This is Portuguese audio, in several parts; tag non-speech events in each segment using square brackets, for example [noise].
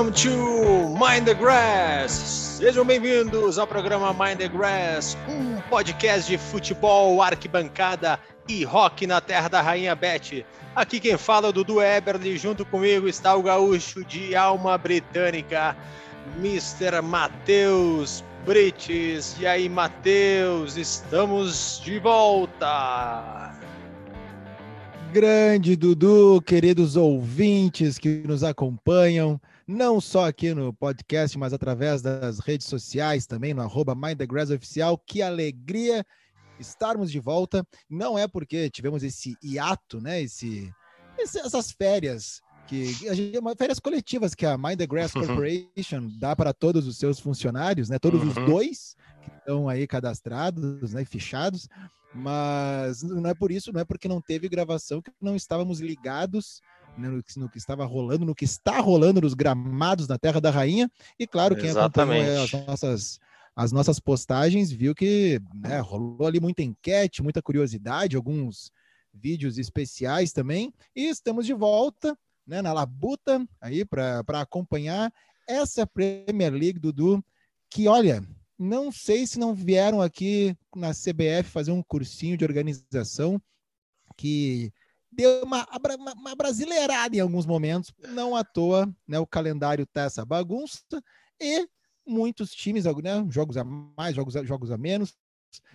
Welcome to Mind the Grass. Sejam bem-vindos ao programa Mind the Grass, um podcast de futebol, arquibancada e rock na terra da Rainha Beth. Aqui quem fala é o Dudu Eberly, junto comigo está o gaúcho de alma britânica, Mr. Matheus Brites. E aí, Matheus, estamos de volta. Grande Dudu, queridos ouvintes que nos acompanham, não só aqui no podcast, mas através das redes sociais também, no arroba Oficial. Que alegria estarmos de volta. Não é porque tivemos esse hiato, né? Esse, essas férias que férias coletivas que a Mind the Grass Corporation dá para todos os seus funcionários, né? Todos uhum. os dois que estão aí cadastrados, né? Fichados. Mas não é por isso, não é porque não teve gravação que não estávamos ligados no, que, no, que, estava rolando, no que está rolando nos gramados na Terra da Rainha. E claro, quem Exatamente. acompanhou as nossas, as nossas postagens viu que né, rolou ali muita enquete, muita curiosidade, alguns vídeos especiais também. E estamos de volta né, na Labuta aí para acompanhar essa Premier League, Dudu, que olha, não sei se não vieram aqui na CBF fazer um cursinho de organização que deu uma, uma, uma brasileirada em alguns momentos. Não à toa, né? O calendário tá essa bagunça e muitos times, né? Jogos a mais, jogos a, jogos a menos.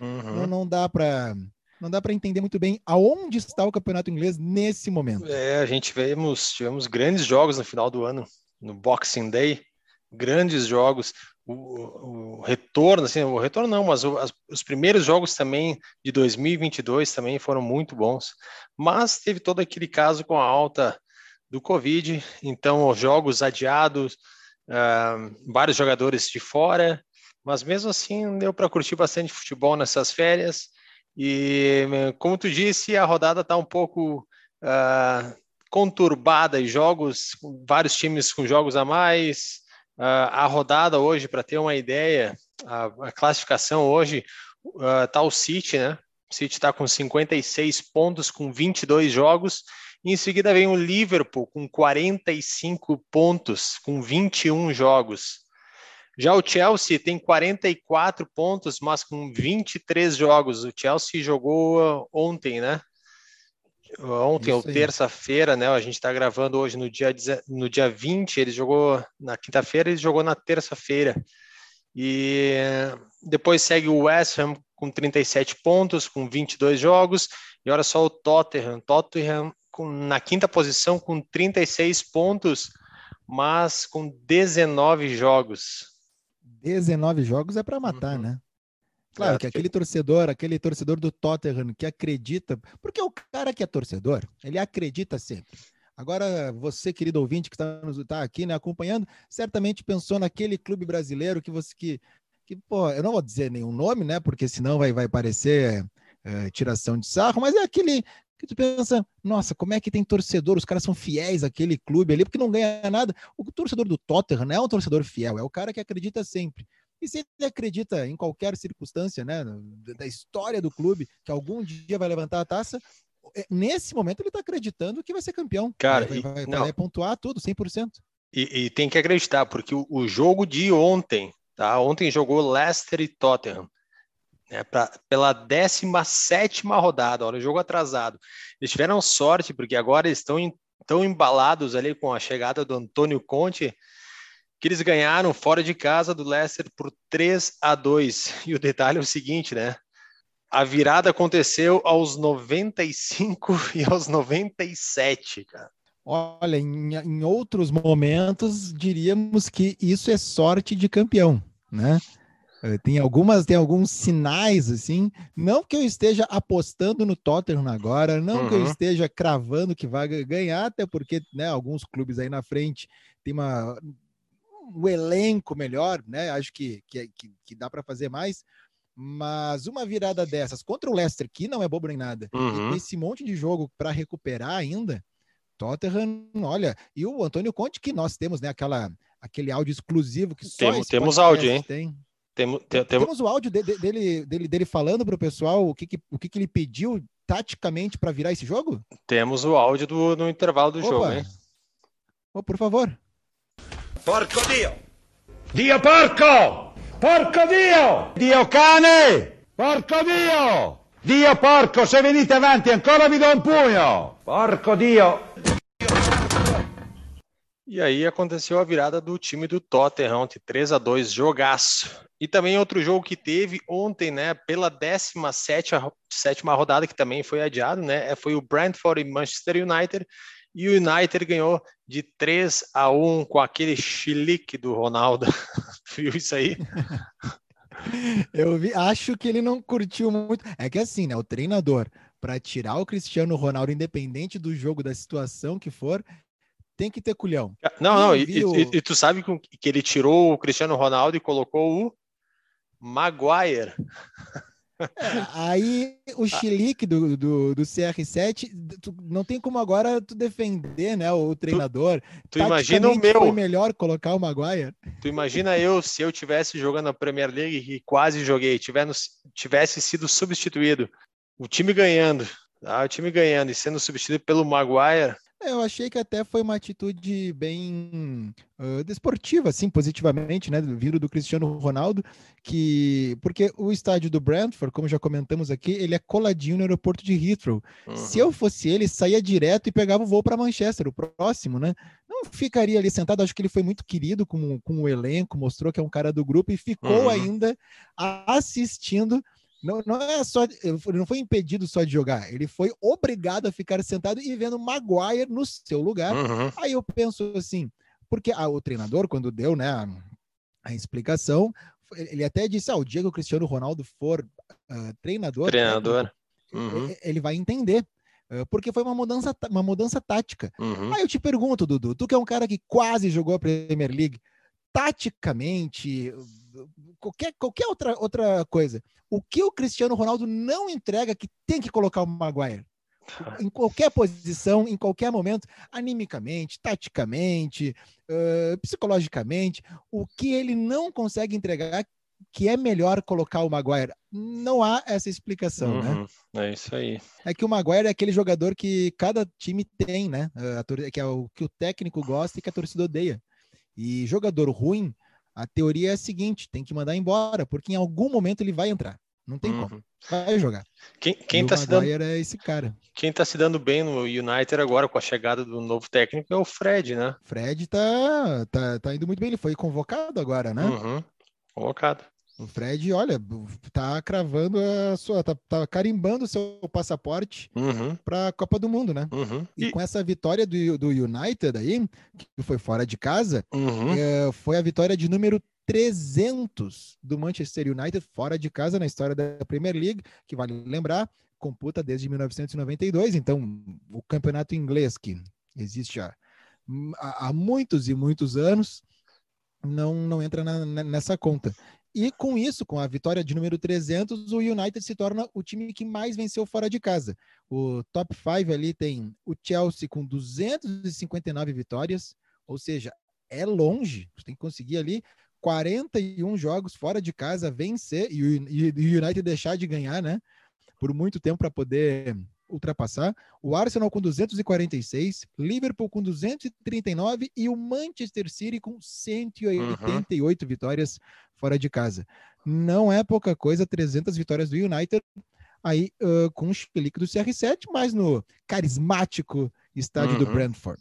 Uhum. Não, não dá para não dá para entender muito bem aonde está o campeonato inglês nesse momento. É, a gente tivemos, tivemos grandes jogos no final do ano, no Boxing Day, grandes jogos o, o, retorno, assim, o retorno não, mas o, as, os primeiros jogos também de 2022 também foram muito bons, mas teve todo aquele caso com a alta do Covid, então os jogos adiados, uh, vários jogadores de fora, mas mesmo assim deu para curtir bastante futebol nessas férias. E como tu disse, a rodada está um pouco uh, conturbada e jogos, vários times com jogos a mais, a rodada hoje, para ter uma ideia, a, a classificação hoje está ah, o City, né? O City está com 56 pontos, com 22 jogos. Em seguida vem o Liverpool com 45 pontos, com 21 jogos. Já o Chelsea tem 44 pontos, mas com 23 jogos. O Chelsea jogou ontem, né? Ontem, ou terça-feira, né? A gente está gravando hoje no dia, no dia 20, ele jogou na quinta-feira, ele jogou na terça-feira. E depois segue o West Ham com 37 pontos, com 22 jogos. E olha só o Tottenham. Tottenham com, na quinta posição com 36 pontos, mas com 19 jogos. 19 jogos é para matar, uhum. né? Claro, que aquele torcedor, aquele torcedor do Tottenham que acredita, porque o cara que é torcedor, ele acredita sempre. Agora, você, querido ouvinte que está tá aqui, né, acompanhando, certamente pensou naquele clube brasileiro que você que, que pô, eu não vou dizer nenhum nome, né, porque senão vai, vai parecer é, tiração de sarro, mas é aquele que tu pensa, nossa, como é que tem torcedor? Os caras são fiéis àquele clube ali, porque não ganha nada. O torcedor do Tottenham não é um torcedor fiel, é o cara que acredita sempre. E se ele acredita em qualquer circunstância, né, da história do clube, que algum dia vai levantar a taça, é, nesse momento ele está acreditando que vai ser campeão. Cara, vai, vai, vai, vai pontuar tudo, 100%. E, e tem que acreditar, porque o, o, jogo de ontem, tá? Ontem jogou Leicester e Tottenham. Né, pra, pela 17 rodada, olha, o jogo atrasado. Eles tiveram sorte, porque agora eles estão tão embalados ali com a chegada do Antônio Conte, que eles ganharam fora de casa do Leicester por 3 a 2. E o detalhe é o seguinte, né? A virada aconteceu aos 95 e aos 97, cara. Olha, em, em outros momentos diríamos que isso é sorte de campeão, né? Eh, tem algumas, tem alguns sinais assim, não que eu esteja apostando no Tottenham agora, não uhum. que eu uhum. esteja cravando que vai ganhar, até porque, né, alguns clubes aí na frente tem uma o elenco melhor, né? Acho que, que, que dá para fazer mais. Mas uma virada dessas contra o Leicester, que não é bobo nem nada, uhum. e esse monte de jogo para recuperar ainda, Tottenham, olha, e o Antônio Conte, que nós temos, né? Aquela, aquele áudio exclusivo que só temos, temos áudio, hein? Tem. Temos, tem, temos o áudio de, de, dele, dele, dele falando para o pessoal o que, que, o que, que ele pediu taticamente para virar esse jogo? Temos o áudio do, no intervalo do Opa. jogo, hein? Oh, por favor. Porco Dio! Dio porco! Porco Dio! Dio cane! Porco Dio! Dio porco, se venite avanti ancora vi do um punho! Porco Dio! E aí aconteceu a virada do time do Tottenham, 3 a 2 jogaço. E também outro jogo que teve ontem, né, pela 17 sétima rodada, que também foi adiado, né, é, foi o Brentford e Manchester United, e o United ganhou de 3 a 1 com aquele chilique do Ronaldo. [laughs] Viu isso aí? [laughs] Eu vi, acho que ele não curtiu muito. É que assim, né, o treinador para tirar o Cristiano Ronaldo independente do jogo, da situação que for, tem que ter culhão. Não, não, e, e, e, tu sabe que ele tirou o Cristiano Ronaldo e colocou o Maguire. [laughs] É, aí o chilique do, do, do, CR7, tu, não tem como agora tu defender, né, o treinador. Tu, tu imagina o meu. Foi melhor colocar o Maguire. Tu imagina eu se eu tivesse jogando a Premier League e quase joguei, tivesse, tivesse sido substituído, o time ganhando, tá? o time ganhando e sendo substituído pelo Maguire, eu achei que até foi uma atitude bem uh, desportiva, assim, positivamente, né, vindo do Cristiano Ronaldo, que porque o estádio do Brentford, como já comentamos aqui, ele é coladinho no aeroporto de Heathrow. Uhum. Se eu fosse ele, saía direto e pegava o voo para Manchester, o próximo, né? Não ficaria ali sentado. Acho que ele foi muito querido com, com o elenco, mostrou que é um cara do grupo e ficou uhum. ainda assistindo não, não é só, ele não foi impedido só de jogar, ele foi obrigado a ficar sentado e vendo Maguire no seu lugar. Uhum. Aí eu penso assim, porque ah, o treinador, quando deu né, a, a, explicação, ele até disse: ah, o dia que o Cristiano Ronaldo for uh, treinador, treinador. Técnico, uhum. ele vai entender porque foi uma mudança, uma mudança tática. Uhum. Aí eu te pergunto, Dudu, tu que é um cara que quase jogou a Premier League, taticamente, qualquer, qualquer outra, outra coisa, o que o Cristiano Ronaldo não entrega que tem que colocar o Maguire? [laughs] Em qualquer posição, em qualquer momento, animicamente, taticamente, uh, psicologicamente, o que ele não consegue entregar que é melhor colocar o Maguire. Não há essa explicação, né? uhum, né? É isso aí. É que o Maguire é aquele jogador que cada time tem, né? que é o que o técnico gosta e que a torcida odeia. E jogador ruim, a teoria é a seguinte: tem que mandar embora, porque em algum momento ele vai entrar. Não tem uhum. como. Vai jogar. Quem, quem tá se dando é esse cara. Quem tá se dando bem no United agora com a chegada do novo técnico é o Fred, né? Fred tá, tá, tá indo muito bem. Ele foi convocado agora, né? Uhum. Convocado. O Fred, olha, tá cravando a sua, tá, tá carimbando o seu passaporte uhum. para a Copa do Mundo, né? Uhum. E, e, com essa vitória do, do United aí, que foi fora de casa, uhum. é, foi a vitória de número 300 do Manchester United fora de casa na história da Premier League, que vale lembrar, computa desde 1992, então o campeonato inglês que existe há, há muitos e muitos anos, não, não entra na, nessa conta. E com isso, com a vitória de número 300, o United se torna o time que mais venceu fora de casa. O top 5 ali tem o Chelsea com 259 vitórias, ou seja, é longe. Você tem que conseguir ali 41 jogos fora de casa, vencer e o United deixar de ganhar, né? Por muito tempo para poder ultrapassar. O Arsenal com 246, Liverpool com 239 e o Manchester City com 188 uhum. vitórias fora de casa. Não é pouca coisa, 300 vitórias do United aí uh, com o chilique do CR7, mas no carismático estádio uhum. do Brentford.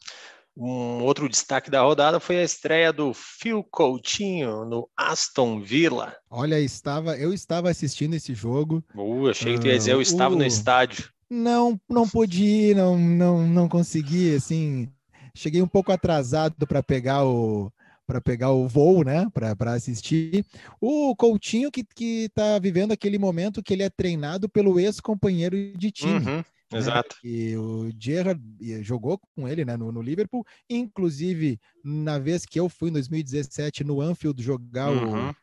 Um outro destaque da rodada foi a estreia do Phil Coutinho no Aston Villa. Olha, estava, eu estava assistindo esse jogo. Uh, achei que tu ia dizer, eu estava uh, no estádio. Não, não pude ir, não, não, não consegui, assim, cheguei um pouco atrasado para pegar o para pegar o voo, né, para assistir. O Coutinho que que está vivendo aquele momento que ele é treinado pelo ex-companheiro de time. Uhum, né? Exato. E o Gerrard jogou com ele, né, no, no, Liverpool, inclusive na vez que eu fui em 2017 no Anfield jogar uhum. o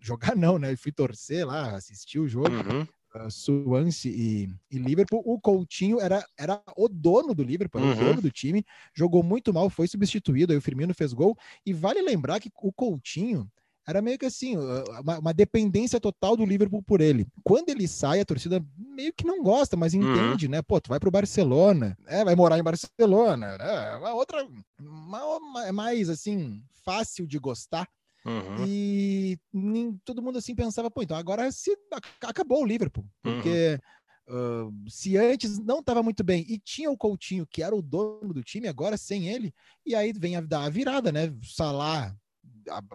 jogar não, né? Eu fui torcer lá, assistir o jogo. Uhum. Swansea e, e, Liverpool. O Coutinho era, era o dono do Liverpool, uhum. o dono do time, jogou muito mal, foi substituído, aí o Firmino fez gol. E vale lembrar que o Coutinho, era meio que assim, uma, uma, dependência total do Liverpool por ele. Quando ele sai, a torcida meio que não gosta, mas uhum. entende, uhum. né? Pô, tu vai pro Barcelona, é, vai morar em Barcelona, é uma outra, uma, uma, é mais assim, fácil de gostar. Uhum. E nem, todo mundo assim pensava, pô, então agora se acabou o Liverpool, porque uhum. uh, se antes não estava muito bem e tinha o Coutinho, que era o dono do time, agora sem ele, e aí vem a, a virada, né? Salah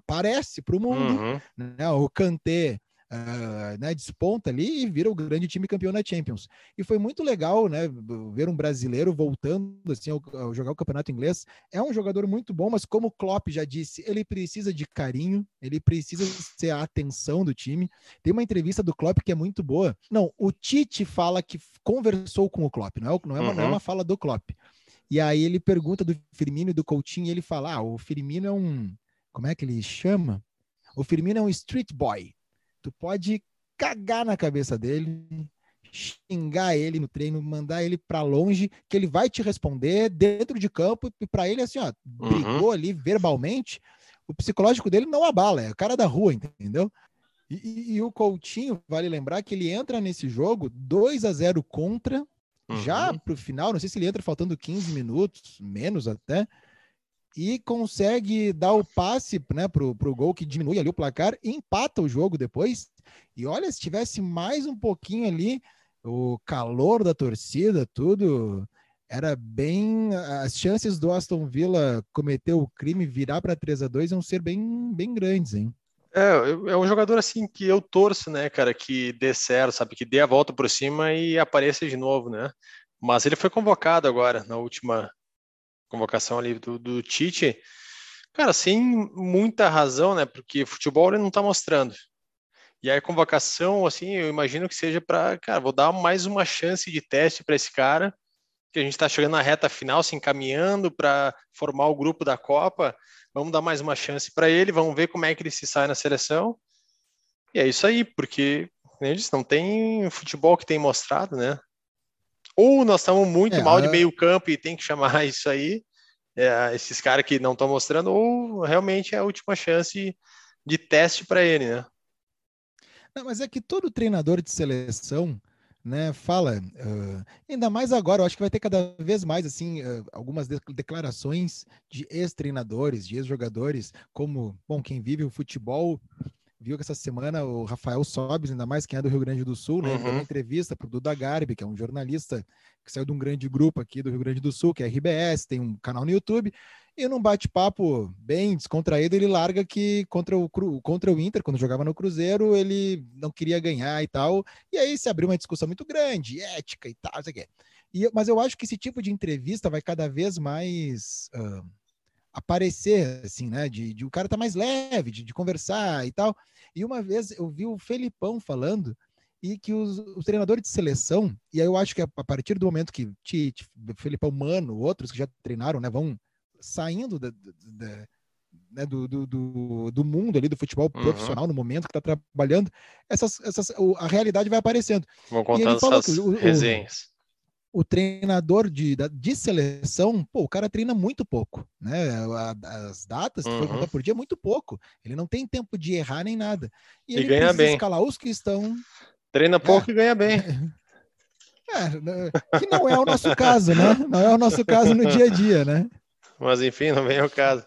aparece para o mundo, uhum. né? O Kanté uh, né, desponta ali e vira o grande time campeão da Champions. E foi muito legal, né, ver um brasileiro voltando assim ao, ao, jogar o campeonato inglês. É um jogador muito bom, mas como o Klopp já disse, ele precisa de carinho, ele precisa ser a atenção do time. Tem uma entrevista do Klopp que é muito boa. Não, o Tite fala que conversou com o Klopp, não é, não é, uma, uhum. não é uma fala do Klopp. E aí ele pergunta do Firmino e do Coutinho e ele fala: ah, o Firmino é um. Como é que ele chama? O Firmino é um street boy. Tu pode cagar na cabeça dele, xingar ele no treino, mandar ele para longe, que ele vai te responder dentro de campo e para ele assim, ó, uhum. brigou ali verbalmente, o psicológico dele não abala, é o cara da rua, entendeu? E, e, e o Coutinho, vale lembrar que ele entra nesse jogo 2 a 0 contra, uhum. já pro final, não sei se ele entra faltando 15 minutos, menos até, e consegue dar o passe né, pro, pro gol que diminui ali o placar empata o jogo depois. E olha, se tivesse mais um pouquinho ali, o calor da torcida, tudo, era bem. As chances do Aston Villa cometer o crime virar para 3 a 2 iam ser bem, bem grandes, hein? É, é um jogador assim que eu torço, né, cara, que dê certo, sabe, que dê a volta por cima e apareça de novo, né? Mas ele foi convocado agora na última convocação ali do, do Tite, cara, sem muita razão, né? Porque futebol ele não está mostrando. E aí a convocação, assim, eu imagino que seja para, cara, vou dar mais uma chance de teste para esse cara, que a gente está chegando na reta final, se encaminhando para formar o grupo da Copa. Vamos dar mais uma chance para ele, vamos ver como é que ele se sai na seleção. E é isso aí, porque, como eu disse, não tem futebol que tem mostrado, né? Ou nós estamos muito é, mal de meio campo e tem que chamar [laughs] isso aí, é, esses caras que não estão mostrando, ou realmente é a última chance de teste para ele, né? Não, mas é que todo treinador de seleção, né, fala, uh, ainda mais agora, eu acho que vai ter cada vez mais, assim, uh, algumas de declarações de ex-treinadores, de ex-jogadores, como, bom, quem vive o futebol viu que essa semana o Rafael Sobes, ainda mais quem é do Rio Grande do Sul, né, uhum. deu uma entrevista para o Duda Garbi, que é um jornalista que saiu de um grande grupo aqui do Rio Grande do Sul, que é RBS, tem um canal no YouTube, e num bate-papo bem descontraído, ele larga que contra o, contra o Inter, quando jogava no Cruzeiro, ele não queria ganhar e tal, e aí se abriu uma discussão muito grande, ética e tal, não sei o quê. E, mas eu acho que esse tipo de entrevista vai cada vez mais... Uh, aparecer, assim, né? De, de o cara tá mais leve, de, de, conversar e tal. E uma vez eu vi o Felipão falando e que os, os treinadores de seleção, e aí eu acho que a, a partir do momento que Tite, Felipão Mano, outros que já treinaram, né, vão saindo da, da, né, do, do, do, do, mundo ali do futebol uhum. profissional no momento que está trabalhando, essas, essas, a realidade vai aparecendo. Vão contando essas o, resenhas o treinador de, de seleção, pô, o cara treina muito pouco, né? As datas que uhum. foi por dia é muito pouco. Ele não tem tempo de errar nem nada. E, e ele ganha bem. escalar os que estão. Treina pouco é. e ganha bem. [laughs] É, né, que não é o nosso caso, né? Não é o nosso caso no dia a dia, né? Mas enfim, não vem o caso.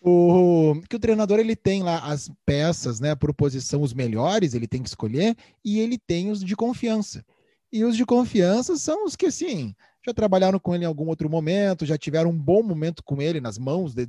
O, que o treinador ele tem lá as peças, né, por posição os melhores, ele tem que escolher e ele tem os de confiança. E os de confiança são os que, assim, já trabalharam com ele em algum outro momento, já tiveram um bom momento com ele nas mãos de,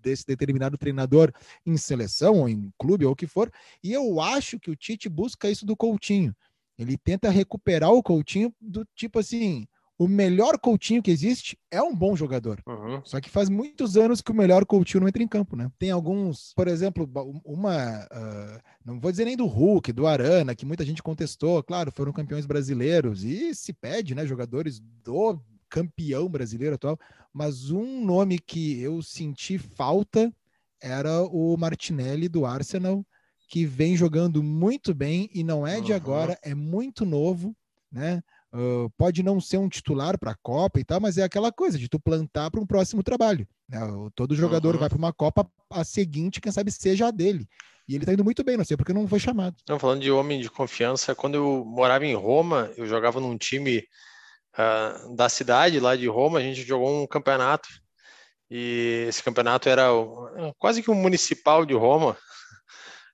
desse determinado treinador em seleção ou em clube ou o que for. E eu acho que o Tite busca isso do Coutinho. Ele tenta recuperar o Coutinho do tipo assim, o melhor Coutinho que existe é um bom jogador. Uhum. Só que faz muitos anos que o melhor Coutinho não entra em campo, né? Tem alguns, por exemplo, uma. Uh, não vou dizer nem do Hulk, do Arana, que muita gente contestou, claro, foram campeões brasileiros e se pede, né? Jogadores do campeão brasileiro atual. Mas um nome que eu senti falta era o Martinelli do Arsenal, que vem jogando muito bem e não é de uhum. agora, é muito novo, né? Uh, pode não ser um titular para a Copa e tal, mas é aquela coisa de tu plantar para um próximo trabalho. Né? Todo jogador uhum. vai para uma Copa, a seguinte, quem sabe, seja a dele. E ele tá indo muito bem, não sei porque não foi chamado. Não, falando de homem de confiança, quando eu morava em Roma, eu jogava num time uh, da cidade lá de Roma, a gente jogou um campeonato. E esse campeonato era quase que um municipal de Roma,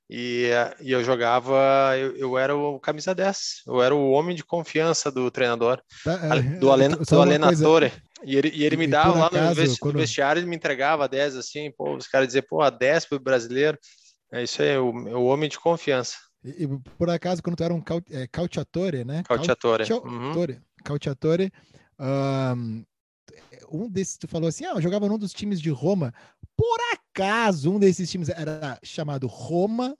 e, e eu jogava, eu, eu, era o camisa 10, eu era o homem de confiança do treinador, tá, é, do, Alen, do Alenatore. E ele, e ele me dava lá acaso, no, quando... vestiário, ele me entregava 10 assim, pô, os caras diziam, pô, a 10 pro brasileiro. É isso aí, o, o homem de confiança. E, e, por acaso, quando tu era um é, Cautiatore, né? Cautiatore. Cautiatore. Uhum. Um, um desses, tu falou assim, ah, eu jogava num dos times de Roma. Por acaso um desses times era chamado Roma,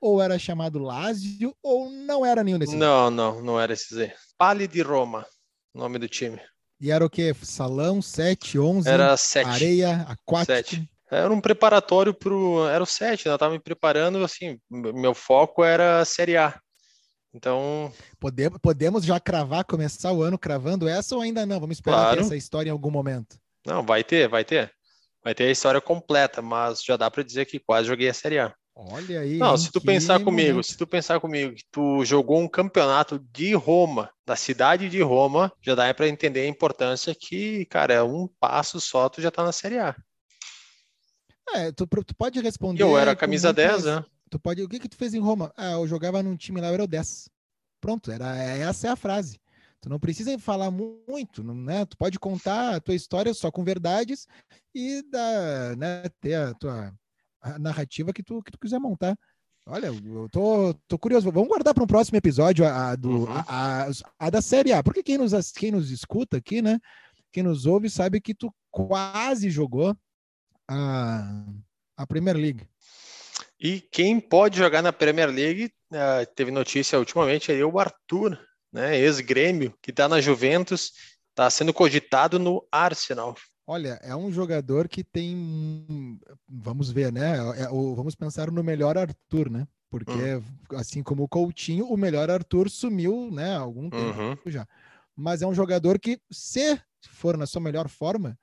ou era chamado Lazio, ou não era nenhum desses? Não, não, não era esses aí. Pali de Roma, nome do time. E era o quê? Salão 7, 11? Era 7. Areia, aquático? 7. Era um preparatório para o... Era o 7, né? Eu estava me preparando, assim, meu foco era a Série A. Então... Podemos, podemos já cravar, começar o ano cravando essa ou ainda não? Vamos esperar claro. ter essa história em algum momento. Não, vai ter, vai ter. Vai ter a história completa, mas já dá para dizer que quase joguei a Série A. Olha aí. Não, se tu pensar comigo, momento. se tu pensar comigo que tu jogou um campeonato de Roma, da cidade de Roma, já dá para entender a importância que, cara, é um passo só tu já tá na Série A. É, tu, tu pode responder. Eu era camisa 10, né? Tu pode. O que que tu fez em Roma? Ah, eu jogava num time lá, eu era o 10. Pronto, era essa é a frase. Tu não precisa falar muito, né? Tu pode contar a tua história só com verdades e dar, né, ter a tua a narrativa que tu, que tu quiser montar. Olha, eu tô, tô curioso. Vamos guardar para um próximo episódio a, a do, uhum. a, a, a, da Série A. Porque quem nos, quem nos escuta aqui, né? Quem nos ouve sabe que tu quase jogou a, a Premier League. E quem pode jogar na Premier League, uh, teve notícia ultimamente aí, o Arthur, né, ex-grêmio, que está na Juventus, está sendo cogitado no Arsenal. Olha, é um jogador que tem. Vamos ver, né? É, vamos pensar no melhor Arthur, né? Porque, hum. assim como o Coutinho, o melhor Arthur sumiu, né? Há algum tempo uhum. já. Mas é um jogador que, se for na sua melhor forma,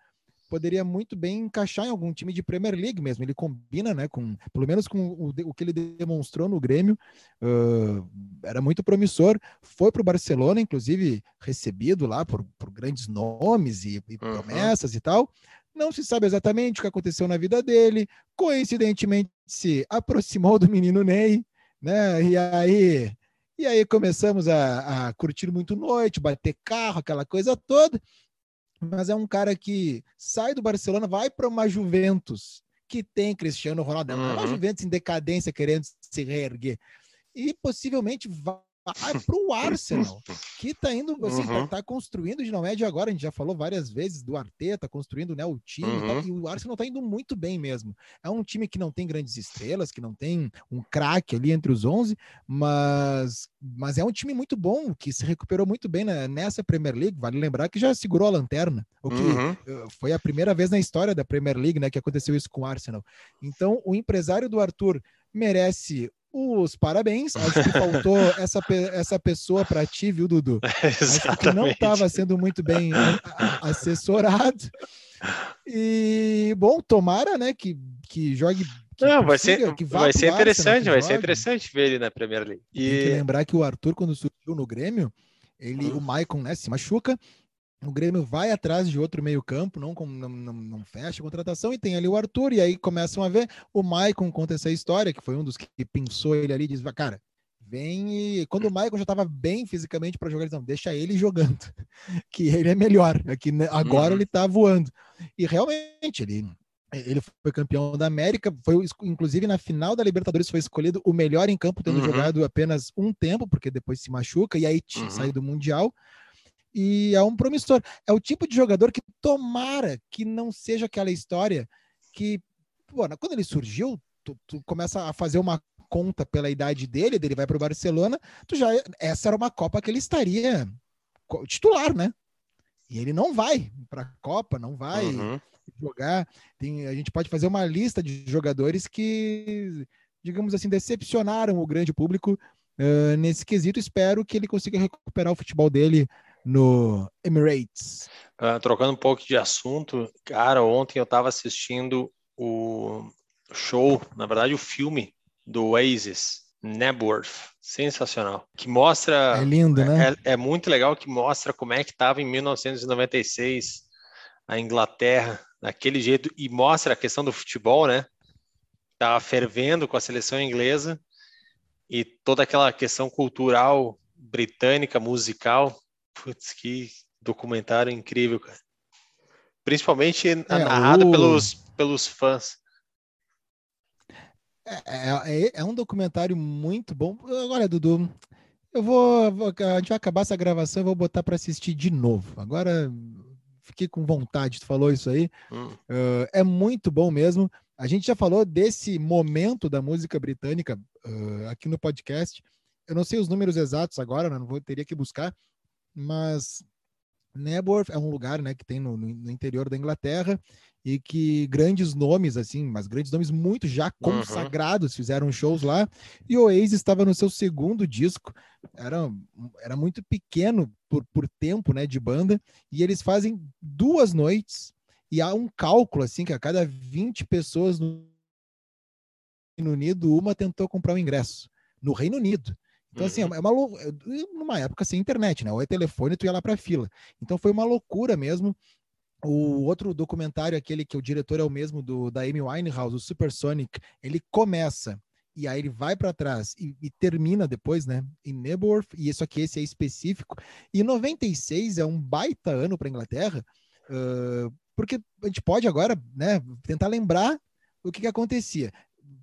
poderia muito bem encaixar em algum time de Premier League mesmo. Ele combina, né, com pelo menos com o, o que ele demonstrou no Grêmio, uh, era muito promissor. Foi para o Barcelona, inclusive recebido lá por, por grandes nomes e, e uhum. promessas e tal. Não se sabe exatamente o que aconteceu na vida dele. Coincidentemente, se aproximou do menino Ney, né? E aí, e aí começamos a, a curtir muito noite, bater carro, aquela coisa toda mas é um cara que sai do Barcelona, vai para uma Juventus que tem Cristiano Ronaldo, é uma uhum. Juventus em decadência querendo se reerguer e possivelmente vai para o Arsenal, [laughs] que está indo, assim, uhum. tá, tá, construindo de não de agora, a gente já falou várias vezes do Arteta, construindo né, o time uhum. e, e, o Arsenal está indo muito bem mesmo. É um time que não tem grandes estrelas, que não tem um craque ali entre os 11, mas, mas é um time muito bom, que se recuperou muito bem né, nessa Premier League, vale lembrar que já segurou a lanterna, o que uhum. Eh, foi a primeira vez na história da Premier League né, que aconteceu isso com o Arsenal. Então, o empresário do Arthur merece os parabéns. Acho que faltou [laughs] essa, essa pessoa para ti, viu, Dudu? [laughs] Acho que não estava sendo muito bem assessorado. E, bom, tomara, né, que, que jogue. Que não, vai ser, que vai ser interessante, vai ser interessante ver ele na Premier League. E... Tem que lembrar que o Arthur, quando surgiu no Grêmio, ele, hum. o Maicon, né, se machuca, o Grêmio vai atrás de outro meio-campo, não, não, não, não, fecha a contratação, e tem ali o Arthur, e aí começam a ver. O Maicon conta essa história, que foi um dos que pensou ele ali, diz: cara, vem e. Quando o Maicon já estava bem fisicamente para jogar, eles não, deixa ele jogando, [laughs] que ele é melhor, aqui agora uhum. ele está voando. E realmente, ele. Ele foi campeão da América, foi inclusive na final da Libertadores foi escolhido o melhor em campo, tendo uhum. jogado apenas um tempo, porque depois se machuca e aí uhum. sai do Mundial e é um promissor. É o tipo de jogador que tomara que não seja aquela história que, pô, quando ele surgiu, tu, tu começa a fazer uma conta pela idade dele, dele vai para o Barcelona, tu já essa era uma Copa que ele estaria titular, né? E ele não vai para a Copa, não vai uhum. jogar. Tem, a gente pode fazer uma lista de jogadores que, digamos assim, decepcionaram o grande público uh, nesse quesito. Espero que ele consiga recuperar o futebol dele no Emirates. Uh, trocando um pouco de assunto, cara, ontem eu estava assistindo o show, na verdade o filme do Oasis, Nebworth, sensacional, que mostra... É lindo, né? É, é muito legal, que mostra como é que estava em 1996 a Inglaterra, daquele jeito, e mostra a questão do futebol, né? Tava fervendo com a seleção inglesa e toda aquela questão cultural britânica, musical, putz, que documentário incrível, cara. Principalmente é, narrado o... pelos, pelos fãs. É, é, é, é, um documentário muito bom. Agora, Dudu, eu vou, vou, A gente vai acabar essa gravação e vou botar para assistir de novo. Agora, fiquei com vontade, tu falou isso aí. Hum. Uh, é muito bom mesmo. A gente já falou desse momento da música britânica uh, aqui no podcast. Eu não sei os números exatos agora, né? não vou, teria que buscar, mas Nebworth é um lugar né, que tem no, no, interior da Inglaterra e que grandes nomes, assim, mas grandes nomes muito já consagrados uhum. fizeram shows lá. E o Oasis estava no seu segundo disco, era, era muito pequeno por, por tempo né, de banda, e eles fazem duas noites. E há um cálculo assim que a cada 20 pessoas no Reino Unido, uma tentou comprar o um ingresso. No Reino Unido. Então, assim, é uhum. uma, é numa época sem internet, né? Ou é telefone, tu ia lá pra fila. Então foi uma loucura mesmo. O outro documentário, aquele que o diretor é o mesmo do da Amy Winehouse, o Supersonic, ele começa e aí ele vai para trás e, e, termina depois, né? Em Nebworth, e isso aqui, esse é específico. E 96 é um baita ano para Inglaterra, uh, porque a gente pode agora, né, tentar lembrar o que, que acontecia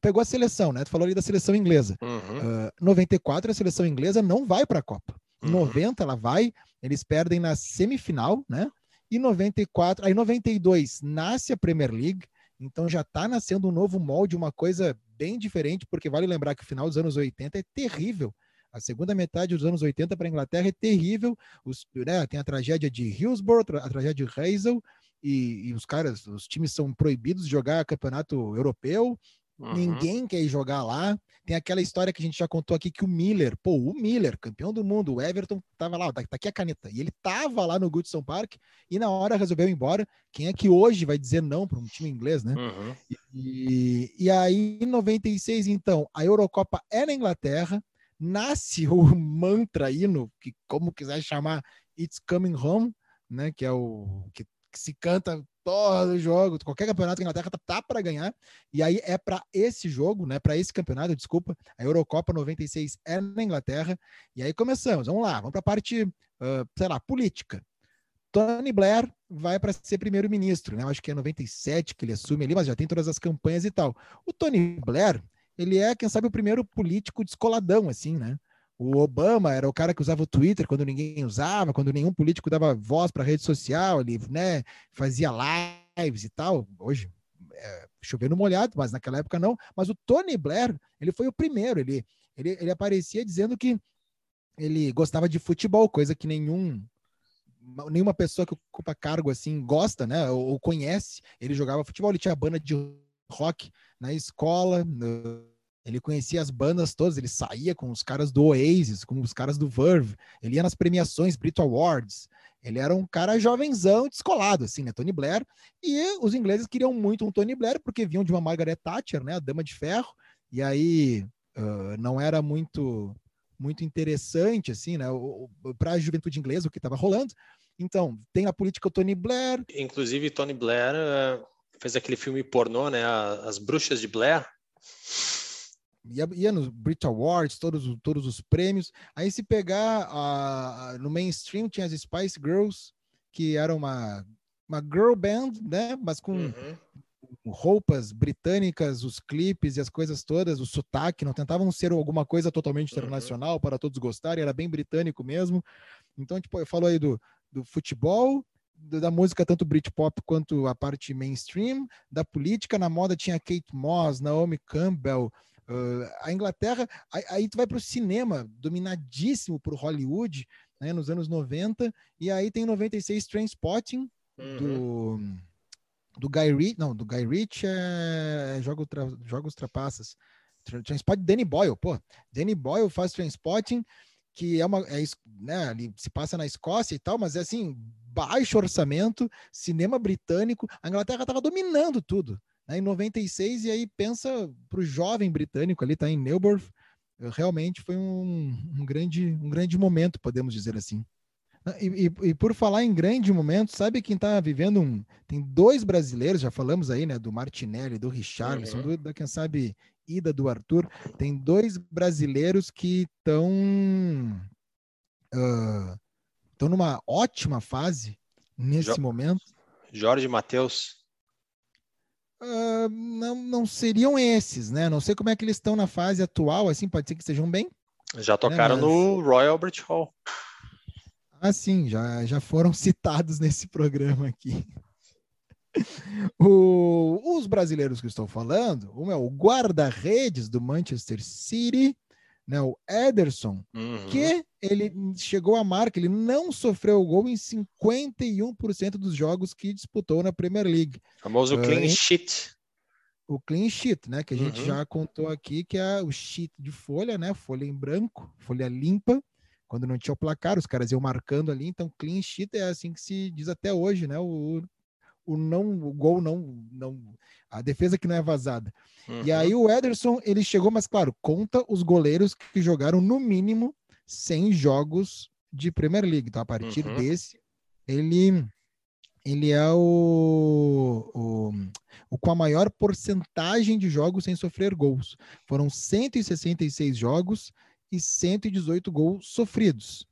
pegou a seleção, né? Tu falou ali da seleção inglesa. Uhum. Uh, 94 a seleção inglesa não vai para a Copa. Uhum. 90 ela vai, eles perdem na semifinal, né? E 94, aí 92 nasce a Premier League, então já está nascendo um novo molde, uma coisa bem diferente, porque vale lembrar que o final dos anos 80 é terrível. A segunda metade dos anos 80 para a Inglaterra é terrível. Os, né, tem a tragédia de Hillsborough, a tragédia de Hazel, e, e, os caras, os times são proibidos de jogar campeonato europeu. Uhum. Ninguém quer ir jogar lá. Tem aquela história que a gente já contou aqui que o Miller, pô, o Miller, campeão do mundo, o Everton tava lá, tá, tá aqui a caneta. E ele tava lá no Goodson Park e na hora resolveu ir embora. Quem é que hoje vai dizer não para um time inglês, né? Uhum. E, e aí, em 96, então, a Eurocopa é na Inglaterra, nasce o mantra hino, que como quiser chamar, It's Coming Home, né? Que é o que, que se canta todo jogo, qualquer campeonato que a Inglaterra tá, tá para ganhar. E aí é para esse jogo, né? Para esse campeonato, desculpa, a Eurocopa 96 é na Inglaterra. E aí começamos. Vamos lá, vamos para a parte, uh, sei lá, política. Tony Blair vai para ser primeiro-ministro, né? Acho que é 97 que ele assume ali, mas já tem todas as campanhas e tal. O Tony Blair, ele é, quem sabe, o primeiro político descoladão, assim, né? O Obama era o cara que usava o Twitter quando ninguém usava, quando nenhum político dava voz para rede social, ele né, fazia lives e tal. Hoje, é, chovendo molhado, mas naquela época não. Mas o Tony Blair, ele foi o primeiro. Ele, ele, ele aparecia dizendo que ele gostava de futebol, coisa que nenhum nenhuma pessoa que ocupa cargo assim gosta, né? Ou, ou conhece. Ele jogava futebol, ele tinha banda de rock na escola, no ele conhecia as bandas todas, ele saía com os caras do Oasis, com os caras do Verve, ele ia nas premiações Brit Awards. Ele era um cara jovenzão, descolado, assim, né? Tony Blair. E os ingleses queriam muito um Tony Blair, porque vinham de uma Margaret Thatcher, né? A Dama de Ferro. E aí uh, não era muito muito interessante, assim, né? Para a juventude inglesa, o que estava rolando. Então, tem a política Tony Blair. Inclusive, Tony Blair uh, fez aquele filme pornô, né? As Bruxas de Blair ia, ia nos Brit Awards, todos, todos os prêmios. Aí se pegar no mainstream tinha as Spice Girls, que era uma, uma girl band, né? Mas com uhum. roupas britânicas, os clipes e as coisas todas, o sotaque, não tentavam ser alguma coisa totalmente uhum. internacional uhum. para todos gostarem, era bem britânico mesmo. Então, tipo, eu falo aí do, do futebol, da música, tanto Britpop quanto a parte mainstream, da política, na moda tinha Kate Moss, Naomi Campbell, Uh, a Inglaterra, aí, aí tu vai para o cinema, dominadíssimo por Hollywood, né, nos anos 90, e aí tem 96 Trainspotting, uhum. do, do Guy Ritchie, não, do Guy Ritchie é, é Joga, Jogos Trapaças, Trainspotting, Danny Boyle, pô, Danny Boyle faz Trainspotting, que é uma. É, né, ali se passa na Escócia e tal, mas é assim, baixo orçamento, cinema britânico. A Inglaterra estava dominando tudo. Né, em 96, e aí pensa para o jovem britânico ali, tá em Neuburg, realmente foi um, um, grande, um grande momento, podemos dizer assim. Ah, e, e, e, por falar em grande momento, sabe quem está vivendo um. Tem dois brasileiros, já falamos aí, né? Do Martinelli, do Richarlison, uhum. do, da, quem sabe, ida do Arthur. Tem dois brasileiros que estão. Estão uh, numa ótima fase nesse jo momento. Jorge Matheus. Uh, não, não seriam esses, né? Não sei como é que eles estão na fase atual, assim, pode ser que estejam bem. Já tocaram né? Mas... no Royal Albert Hall. Ah, sim, já, já foram [laughs] citados nesse programa aqui. [laughs] O, os brasileiros que estou falando, um é o guarda-redes do Manchester City, né, o Ederson, uhum. que ele chegou à marca, ele não sofreu gol em 51% dos jogos que disputou na Premier League. O famoso uh, clean sheet. O clean sheet, né, que a uhum. gente já contou aqui, que é o sheet de folha, né, folha em branco, folha limpa, quando não tinha o placar, os caras iam marcando ali, então clean sheet é assim que se diz até hoje, né, o, o não, o gol não, não, a defesa que não é vazada. Uhum. E aí o Ederson, ele chegou, mas claro, conta os goleiros que jogaram no mínimo 100 jogos de Premier League. Então a partir uhum. desse, ele ele é o, o, o, com a maior porcentagem de jogos sem sofrer gols. Foram 166 jogos e 118 gols sofridos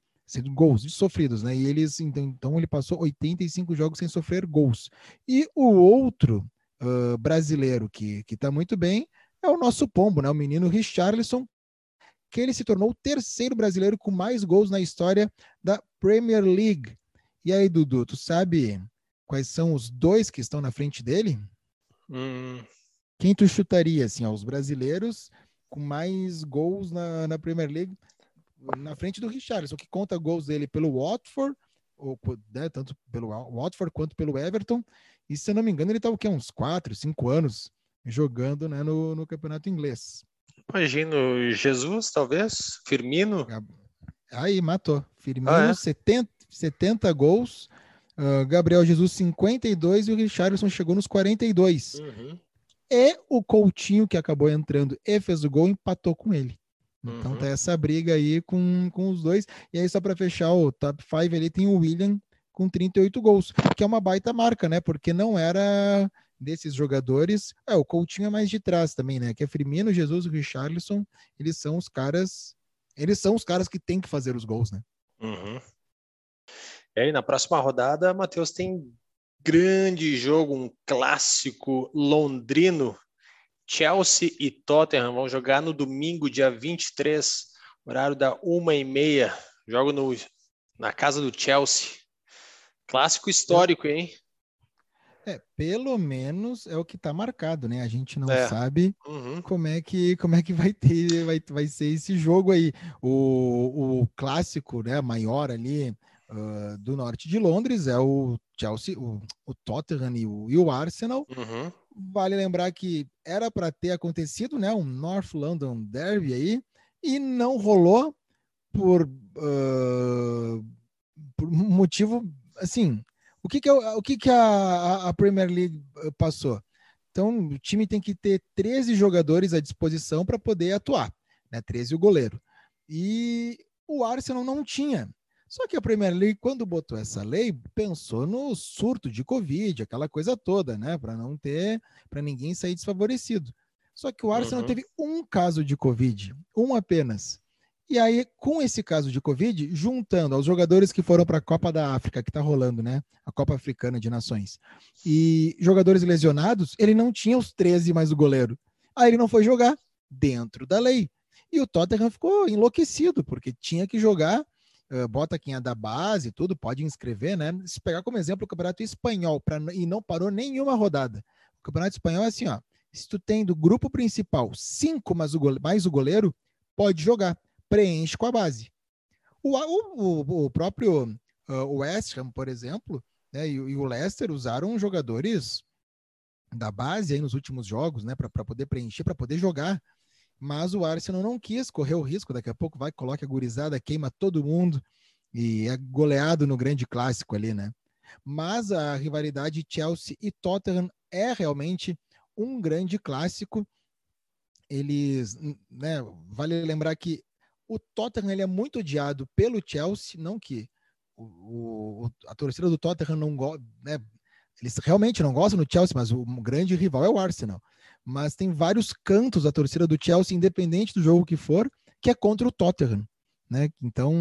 gols sofridos, né? E eles então, então ele passou 85 jogos sem sofrer gols. E o outro uh, brasileiro que que está muito bem é o nosso pombo, né? O menino Richarlison, que ele se tornou o terceiro brasileiro com mais gols na história da Premier League. E aí, Dudu, tu sabe quais são os dois que estão na frente dele? Hum. Quem tu chutaria, assim, ó, os brasileiros com mais gols na, na Premier League? Na frente do Richarlison, que conta gols dele pelo Watford, ou, né, tanto pelo Watford quanto pelo Everton. E se eu não me engano, ele está o quê? Uns 4, 5 anos jogando né, no, no campeonato inglês. Imagino Jesus, talvez, Firmino. Aí, matou. Firmino, ah, é? 70, 70 gols. Uh, Gabriel Jesus, 52 e o Richarlison chegou nos 42. Uhum. E o Coutinho, que acabou entrando e fez o gol, empatou com ele. Então uhum. tá essa briga aí com, com os dois. E aí, só para fechar o top 5 ali, tem o William com 38 gols, que é uma baita marca, né? Porque não era desses jogadores. É, o Coutinho é mais de trás também, né? Que é Firmino, Jesus e Richarlison. Eles são os caras. Eles são os caras que têm que fazer os gols, né? Uhum. E aí, na próxima rodada, Matheus tem grande jogo, um clássico londrino Chelsea e Tottenham vão jogar no domingo, dia 23, horário da uma e meia. Jogo no, na casa do Chelsea. Clássico histórico, hein? É, pelo menos é o que está marcado, né? A gente não é. sabe uhum. como é que como é que vai ter vai, vai ser esse jogo aí. O, o clássico, né, maior ali uh, do norte de Londres é o Chelsea, o, o Tottenham e o, e o Arsenal. Uhum vale lembrar que era para ter acontecido, né, um North London Derby aí, e não rolou por, uh, por motivo, assim, o que que, é o que, que a, a Premier League passou? Então, o time tem que ter 13 jogadores à disposição para poder atuar, né, 13 o goleiro. E o Arsenal não tinha. Só que a Premier League, quando botou essa lei, pensou no surto de Covid, aquela coisa toda, né? Para não ter, para ninguém sair desfavorecido. Só que o Arsenal uhum. teve um caso de Covid, um apenas. E aí, com esse caso de Covid, juntando aos jogadores que foram para a Copa da África, que está rolando, né? A Copa Africana de Nações, e jogadores lesionados, ele não tinha os 13 mais o goleiro. Aí ele não foi jogar dentro da lei. E o Tottenham ficou enlouquecido, porque tinha que jogar bota quem é da base, tudo, pode inscrever, né? Se pegar como exemplo o Campeonato Espanhol pra, e não parou nenhuma rodada. O Campeonato Espanhol é assim, ó. Se tu tem do grupo principal cinco mais o, goleiro, mais o goleiro, pode jogar. Preenche com a base. O, o, o próprio uh, West Ham, por exemplo, né, e, e, o Leicester usaram jogadores da base aí nos últimos jogos, né, para poder preencher, para poder jogar. Mas o Arsenal não quis, correu o risco, daqui a pouco vai, coloca a gurizada, queima todo mundo e é goleado no grande clássico ali, né? Mas a rivalidade Chelsea e Tottenham é realmente um grande clássico. Eles, né, vale lembrar que o Tottenham ele é muito odiado pelo Chelsea, não que o, o a torcida do Tottenham não gosta, né, eles realmente não gostam do Chelsea, mas o grande rival é o Arsenal. Mas tem vários cantos da torcida do Chelsea, independente do jogo que for, que é contra o Tottenham. Né? Então,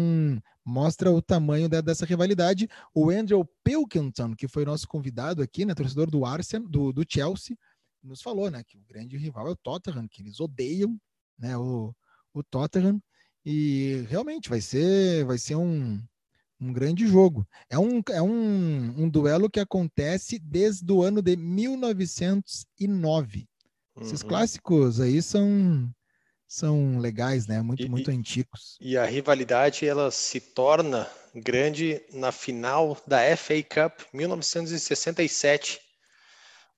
mostra o tamanho da, dessa rivalidade. O Andrew Pilkington, que foi nosso convidado aqui, né, torcedor do Arsenal, do, do Chelsea, nos falou né, que o grande rival é o Tottenham, que eles odeiam né, o, o Tottenham. E realmente vai ser, vai ser um, um grande jogo. É um, é um, um duelo que acontece desde o ano de 1909. Uhum. Esses clássicos aí são são legais, né? Muito, e, muito antigos. E a rivalidade ela se torna grande na final da FA Cup 1967,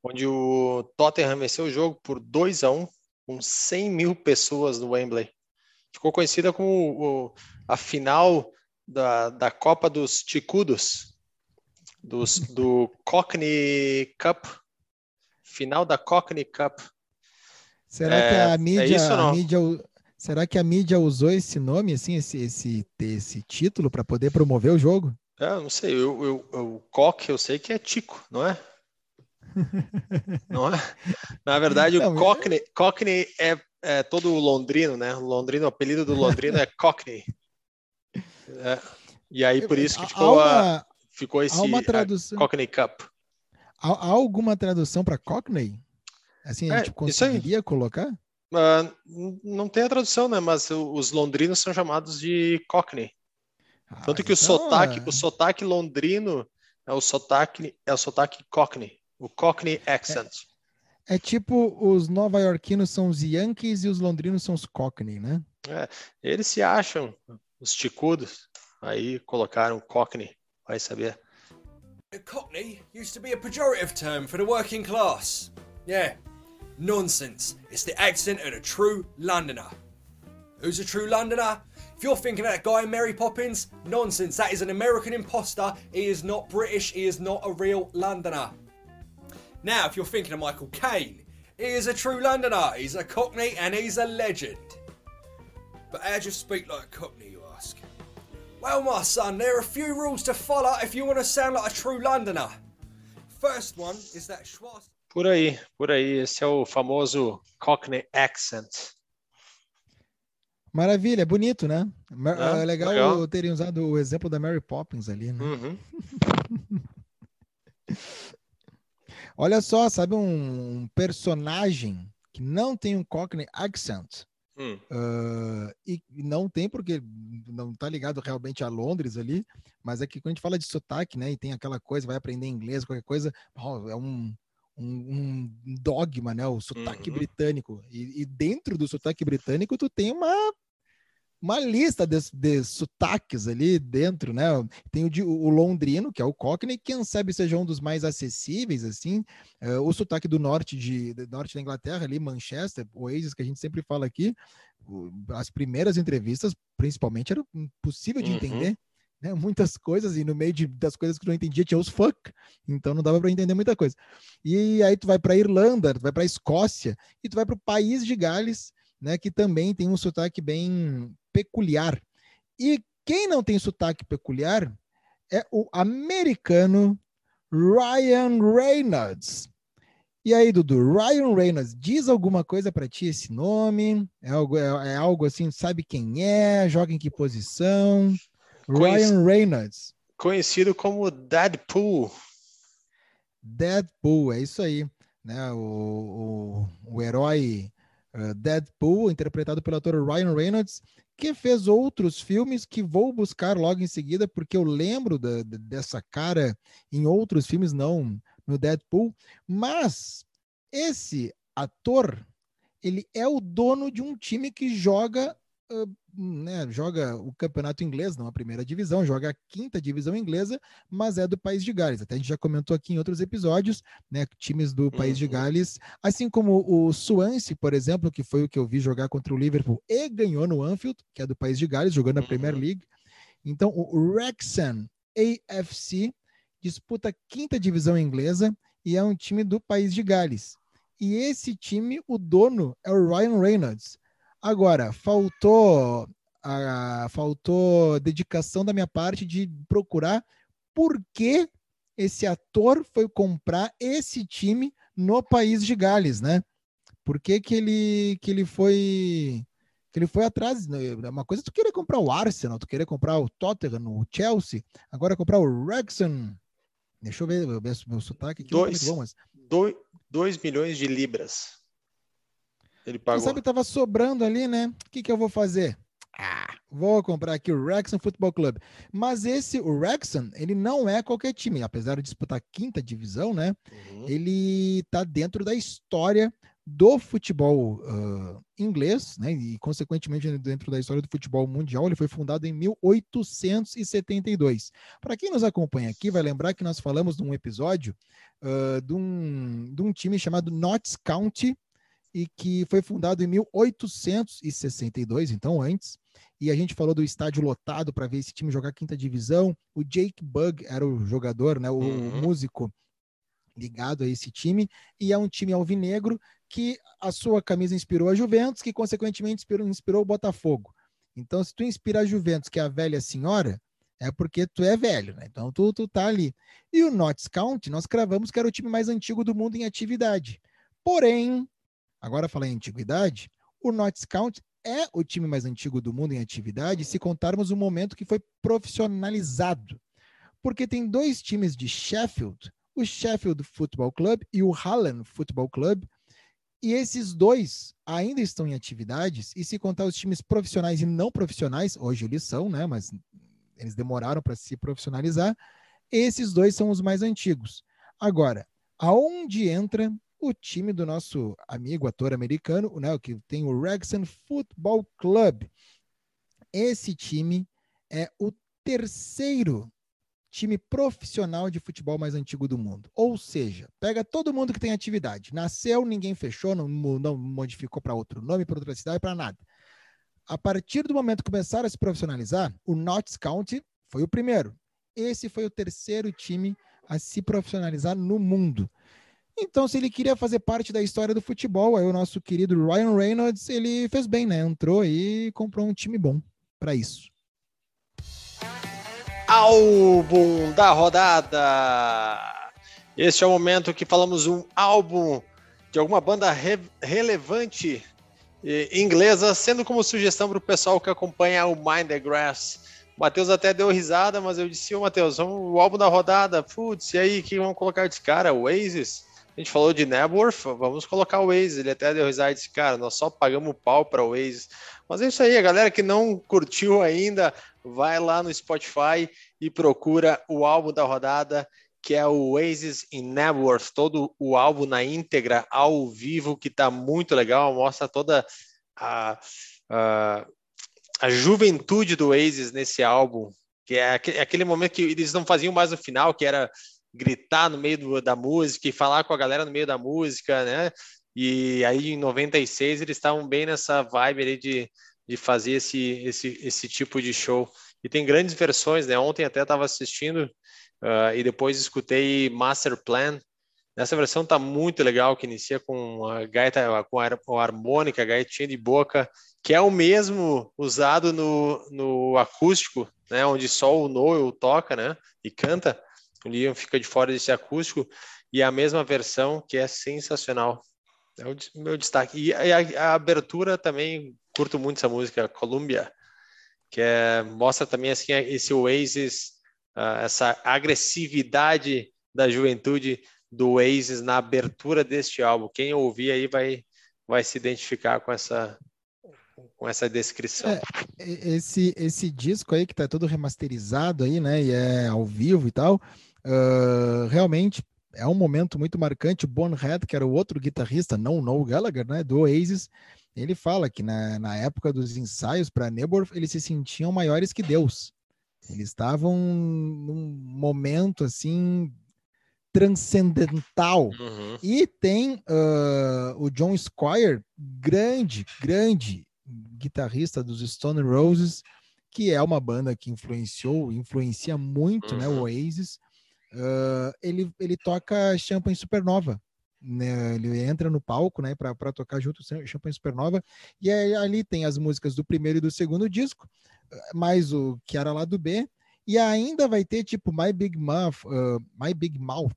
onde o Tottenham venceu o jogo por 2 a 1 com 100 mil pessoas no Wembley. Ficou conhecida como o, a final da, da Copa dos Ticudos, dos, do [laughs] Cockney Cup, final da Cockney Cup. Será é, que a é mídia, é a mídia, será que a mídia usou esse nome, assim, esse, esse, esse título para poder promover o jogo? É, não sei, eu, eu, o Cock eu sei que é Tico, não é? [laughs] não é? Na verdade, não, o Cockney, Cockney é, é todo londrino, né? Londrino, o apelido do londrino é Cockney. É. E aí, por isso que ficou, uma, a, ficou esse tradução, Cockney Cup. Há, há alguma tradução para Cockney? Assim, a é, gente conseguiria colocar? Uh, não tem a tradução, né? Mas os londrinos são chamados de Cockney. Ah, Tanto que então, o sotaque, é... o sotaque londrino é o sotaque, é o sotaque Cockney, o Cockney accent. É, é tipo os nova-iorquinos são os Yankees e os londrinos são os Cockney, né? É, eles se acham os ticudos, aí colocaram Cockney, vai saber. Cockney used to be a pejorative term for the working class. Yeah, Nonsense. It's the accent of a true Londoner. Who's a true Londoner? If you're thinking of that guy in Mary Poppins, nonsense. That is an American imposter. He is not British. He is not a real Londoner. Now, if you're thinking of Michael Caine, he is a true Londoner. He's a Cockney and he's a legend. But how do you speak like a Cockney, you ask? Well, my son, there are a few rules to follow if you want to sound like a true Londoner. First one is that Schwarz. Por aí, por aí. Esse é o famoso Cockney accent. Maravilha, bonito, né? É, é legal, legal, terem usado o exemplo da Mary Poppins ali, né? Uhum. [laughs] Olha só, sabe um personagem que não tem um Cockney accent? Hum. Uh, e não tem porque não tá ligado realmente a Londres ali, mas é que quando a gente fala de sotaque, né, e tem aquela coisa, vai aprender inglês, qualquer coisa, oh, é um, um, um dogma, né? O sotaque uhum. britânico. E, e, dentro do sotaque britânico, tu tem uma, uma lista de, de sotaques ali dentro, né? Tem o, de, o londrino, que é o Cockney, quem sabe seja um dos mais acessíveis, assim. Uh, o sotaque do norte, de, de, norte da Inglaterra, ali, Manchester, Oasis, que a gente sempre fala aqui. As primeiras entrevistas, principalmente, era impossível de uhum. entender né, muitas coisas, e no meio de, das coisas que não entendia tinha os fuck, então não dava para entender muita coisa. E aí tu vai para Irlanda, tu vai para Escócia, e tu vai para o país de Gales, né, que também tem um sotaque bem peculiar. E quem não tem sotaque peculiar é o americano Ryan Reynolds. E aí, Dudu, Ryan Reynolds, diz alguma coisa para ti esse nome? É algo, é, é algo assim, sabe quem é? Joga em que posição? Ryan Reynolds. Conhecido como Deadpool. Deadpool, é isso aí. Né? O, o, o herói uh, Deadpool, interpretado pelo ator Ryan Reynolds, que fez outros filmes que vou buscar logo em seguida, porque eu lembro da, dessa cara em outros filmes, não no Deadpool. Mas esse ator, ele é o dono de um time que joga né, joga o campeonato inglês, não a primeira divisão, joga a quinta divisão inglesa, mas é do país de Gales. Até a gente já comentou aqui em outros episódios, né, times do país uhum. de Gales, assim como o Swansea, por exemplo, que foi o que eu vi jogar contra o Liverpool e ganhou no Anfield, que é do país de Gales, jogando na uhum. Premier League. Então, o Wrexham AFC disputa a quinta divisão inglesa e é um time do país de Gales. E esse time, o dono é o Ryan Reynolds. Agora, faltou a, faltou dedicação da minha parte de procurar por que esse ator foi comprar esse time no país de Gales, né? Por que, que ele que ele foi que ele foi atrás. Né? Uma coisa é tu querer comprar o Arsenal, tu querer comprar o Tottenham, o Chelsea, agora comprar o Wrexham. Deixa eu ver meu, meu sotaque aqui. Dois, bom, mas... dois, dois milhões de libras. Ele pagou. Você sabe que tava sobrando ali, né? O que, que eu vou fazer? Ah, vou comprar aqui o Wrexham Football Club. Mas esse, o Wrexham, ele não é qualquer time. Apesar de disputar a quinta divisão, né? Uhum. Ele tá dentro da história do futebol uh, inglês, né, e consequentemente dentro da história do futebol mundial, ele foi fundado em 1872. Para quem nos acompanha aqui, vai lembrar que nós falamos num episódio uh, de, um, de um time chamado Notts County, e que foi fundado em 1862, então antes, e a gente falou do estádio lotado para ver esse time jogar quinta divisão. O Jake Bug era o jogador, né, o, uhum. músico ligado a esse time, e é um time alvinegro que a sua camisa inspirou a Juventus, que consequentemente inspirou, inspirou o Botafogo. Então, se tu inspira a Juventus, que é a velha senhora, é porque tu é velho, né? Então tu, tu tá ali. E o Notts County, nós cravamos que era o time mais antigo do mundo em atividade. Porém, agora falar em antiguidade, o Notts County é o time mais antigo do mundo em atividade se contarmos o momento que foi profissionalizado. Porque tem dois times de Sheffield, o Sheffield Football Club e o Hallen Football Club, e esses dois ainda estão em atividades, e se contar os times profissionais e não profissionais, hoje eles são, né? Mas eles demoraram para se profissionalizar. Esses dois são os mais antigos. Agora, aonde entra o time do nosso amigo ator americano, né, que tem o Wrexham Football Club. Esse time é o terceiro time profissional de futebol mais antigo do mundo. Ou seja, pega todo mundo que tem atividade. Nasceu, ninguém fechou, não, não modificou para outro nome, para outra cidade, para nada. A partir do momento que começaram a se profissionalizar, o Notts County foi o primeiro. Esse foi o terceiro time a se profissionalizar no mundo. Então, se ele queria fazer parte da história do futebol, aí o nosso querido Ryan Reynolds, ele fez bem, né? Entrou e comprou um time bom para isso álbum da rodada. Este é o momento que falamos um álbum de alguma banda re relevante inglesa, sendo como sugestão para o pessoal que acompanha o Mind the Grass. O Matheus até deu risada, mas eu disse, ô Matheus, vamos o álbum da rodada, putz, e aí, que vamos colocar desse cara? Oasis? A gente falou de Nebworth, vamos colocar o Oasis. Ele até deu risada e disse, cara, nós só pagamos pau para o Oasis. Mas é isso aí, a galera que não curtiu ainda, vai lá no Spotify e procura o álbum da rodada, que é o Oasis in Nebworth, todo o álbum na íntegra, ao vivo, que está muito legal, mostra toda a, a, a juventude do Oasis nesse álbum, que é aquele momento que eles não faziam mais no final, que era gritar no meio do, da música e falar com a galera no meio da música, né? E aí em 96 eles estavam bem nessa vibe ali de, de fazer esse, esse, esse tipo de show. E tem grandes versões, né? Ontem até estava assistindo uh, e depois escutei Master Plan. Essa versão tá muito legal, que inicia com a gaita, com a, harmônica, a gaitinha de boca, que é o mesmo usado no, no acústico, né? Onde só o Noel toca, né? E canta. O Liam fica de fora desse acústico. E a mesma versão, que é sensacional. É o meu destaque. E a, a, abertura também, curto muito essa música, Columbia que é, mostra também assim esse Oasis, uh, essa agressividade da juventude do Oasis na abertura deste álbum. Quem ouvir aí vai, vai se identificar com essa com essa descrição. É, esse esse disco aí que tá todo remasterizado aí, né, e é ao vivo e tal, uh, realmente é um momento muito marcante. Bonhead, que era o outro guitarrista, não o Noel Gallagher, né, do Oasis, ele fala que na, na época dos ensaios para Neborth, eles se sentiam maiores que Deus. Eles estavam num momento assim transcendental. Uhum. E tem uh, o John Squire, grande, grande guitarrista dos Stone Roses, que é uma banda que influenciou, influencia muito, uhum. né, o uhum. Oasis. Uh, ele, ele toca Champagne Supernova. Né, ele entra no palco né, para tocar junto com Champagne Supernova, e aí, ali tem as músicas do primeiro e do segundo disco, mais o que era lá do B, e ainda vai ter tipo My Big Mouth, uh, My Big Mouth,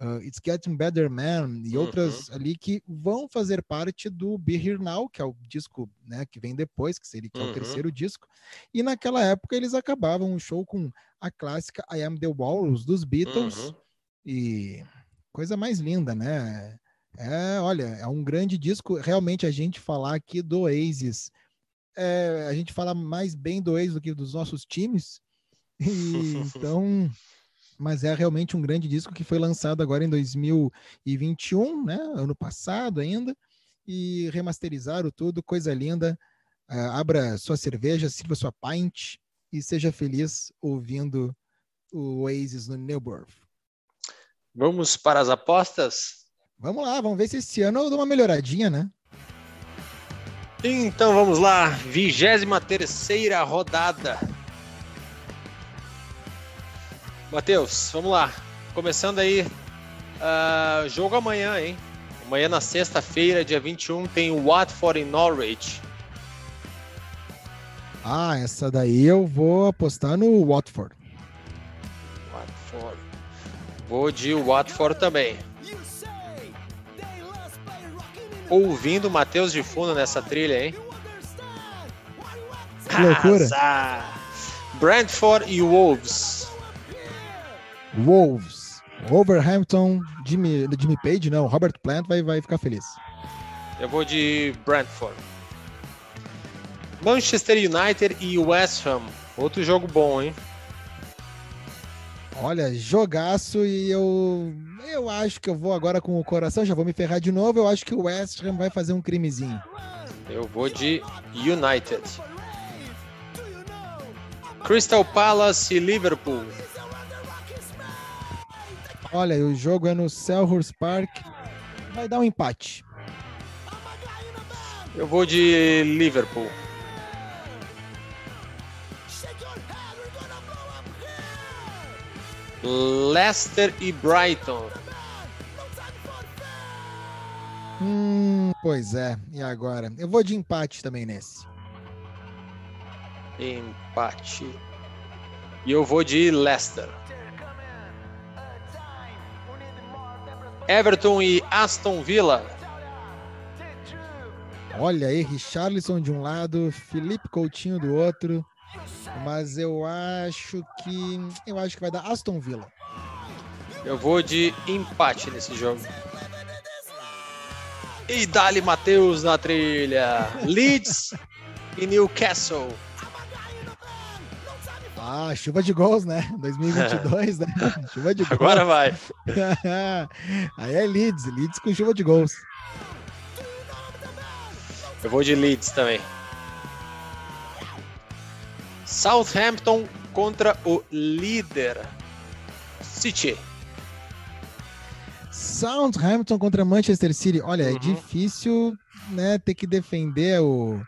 uh, It's Getting Better Man e uhum. outras ali que vão fazer parte do Be Here Now, que é o disco né, que vem depois, que seria que é o uhum. terceiro disco. E naquela época eles acabavam o show com a clássica I Am the Walrus dos Beatles. Uhum. E coisa mais linda, né? É, olha, é um grande disco. Realmente a gente falar aqui do Oasis, é, a gente fala mais bem do Oasis do que dos nossos times. E, [laughs] então, mas é realmente um grande disco que foi lançado agora em 2021, né? Ano passado ainda, e remasterizaram tudo, coisa linda. Uh, abra sua cerveja, sirva sua pint e seja feliz ouvindo o Oasis no Newburgh. Vamos para as apostas? Vamos lá, vamos ver se esse ano eu dou uma melhoradinha, né? Então vamos lá, 23 terceira rodada. Matheus, vamos lá. Começando aí, uh, jogo amanhã, hein? Amanhã na sexta-feira, dia 21, tem o Watford em Norwich. Ah, essa daí eu vou apostar no Watford. Watford. Vou de Watford também. Ouvindo o Matheus de fundo nessa trilha, hein? Que loucura. Brentford e Wolves. Wolves. Wolverhampton, Jimmy, Jimmy Page, não, Robert Plant vai, vai ficar feliz. Eu vou de Brentford. Manchester United e West Ham. Outro jogo bom, hein? Olha, jogaço e eu eu acho que eu vou agora com o coração, já vou me ferrar de novo. Eu acho que o West Ham vai fazer um crimezinho. Eu vou de United. Crystal Palace e Liverpool. Olha, o jogo é no Selhurst Park. Vai dar um empate. Eu vou de Liverpool. Leicester e Brighton. Hum, pois é. E agora? Eu vou de empate também nesse. Empate. E eu vou de Leicester. Everton e Aston Villa. Olha aí, Richarlison de um lado, Felipe Coutinho do outro. Mas eu acho que. Eu acho que vai dar Aston Villa. Eu vou de empate nesse jogo. E Dali Matheus na trilha. Leeds e Newcastle. Ah, chuva de gols, né? [laughs] 2022, né? [laughs] Chuva de gols. Agora vai. [laughs] Aí é Leeds, Leeds com chuva de gols. Eu vou de Leeds também. Southampton contra o líder City. Southampton contra Manchester City. Olha, é uhum. é difícil né, ter que defender o,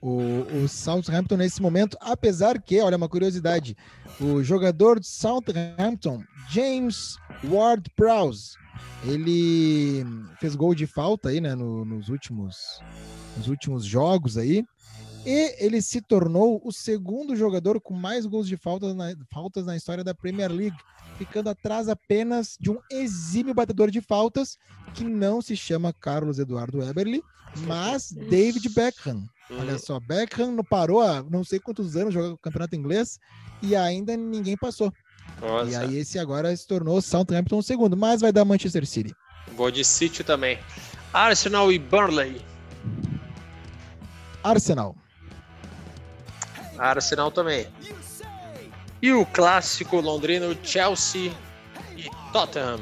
o, o Southampton nesse momento, apesar que, olha, uma curiosidade, o jogador de Southampton, James Ward-Prowse, ele fez gol de falta aí, né, no, nos últimos nos últimos jogos aí, e ele se tornou o segundo jogador com mais gols de faltas na, faltas na história da Premier League, ficando atrás apenas de um exímio batedor de faltas que não se chama Carlos Eduardo Eberle, mas David Beckham. Olha só, Beckham não parou há não sei quantos anos jogando o campeonato inglês e ainda ninguém passou. Nossa. E aí esse agora se tornou Southampton segundo, mas vai dar Manchester City. Vou de City também. Arsenal e Burnley. Arsenal. Arsenal também. E o clássico londrino Chelsea e Tottenham.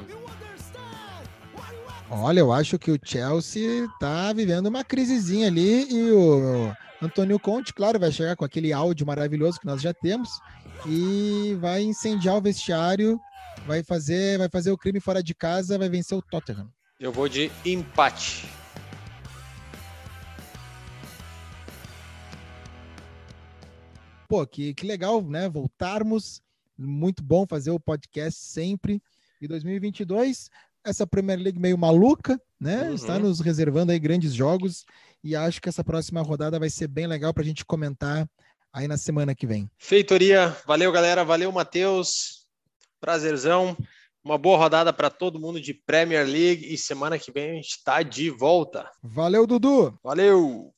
Olha, eu acho que o Chelsea tá vivendo uma crisezinha ali e o Antônio Conte, claro, vai chegar com aquele áudio maravilhoso que nós já temos e vai incendiar o vestiário, vai fazer, vai fazer o crime fora de casa, vai vencer o Tottenham. Eu vou de empate. Pô, que, que legal, né? Voltarmos. Muito bom fazer o podcast sempre. E 2022, essa Premier League meio maluca, né? Uhum. Está nos reservando aí grandes jogos. E acho que essa próxima rodada vai ser bem legal para a gente comentar aí na semana que vem. Feitoria. Valeu, galera. Valeu, Matheus. Prazerzão. Uma boa rodada para todo mundo de Premier League e semana que vem a gente está de volta. Valeu, Dudu. Valeu.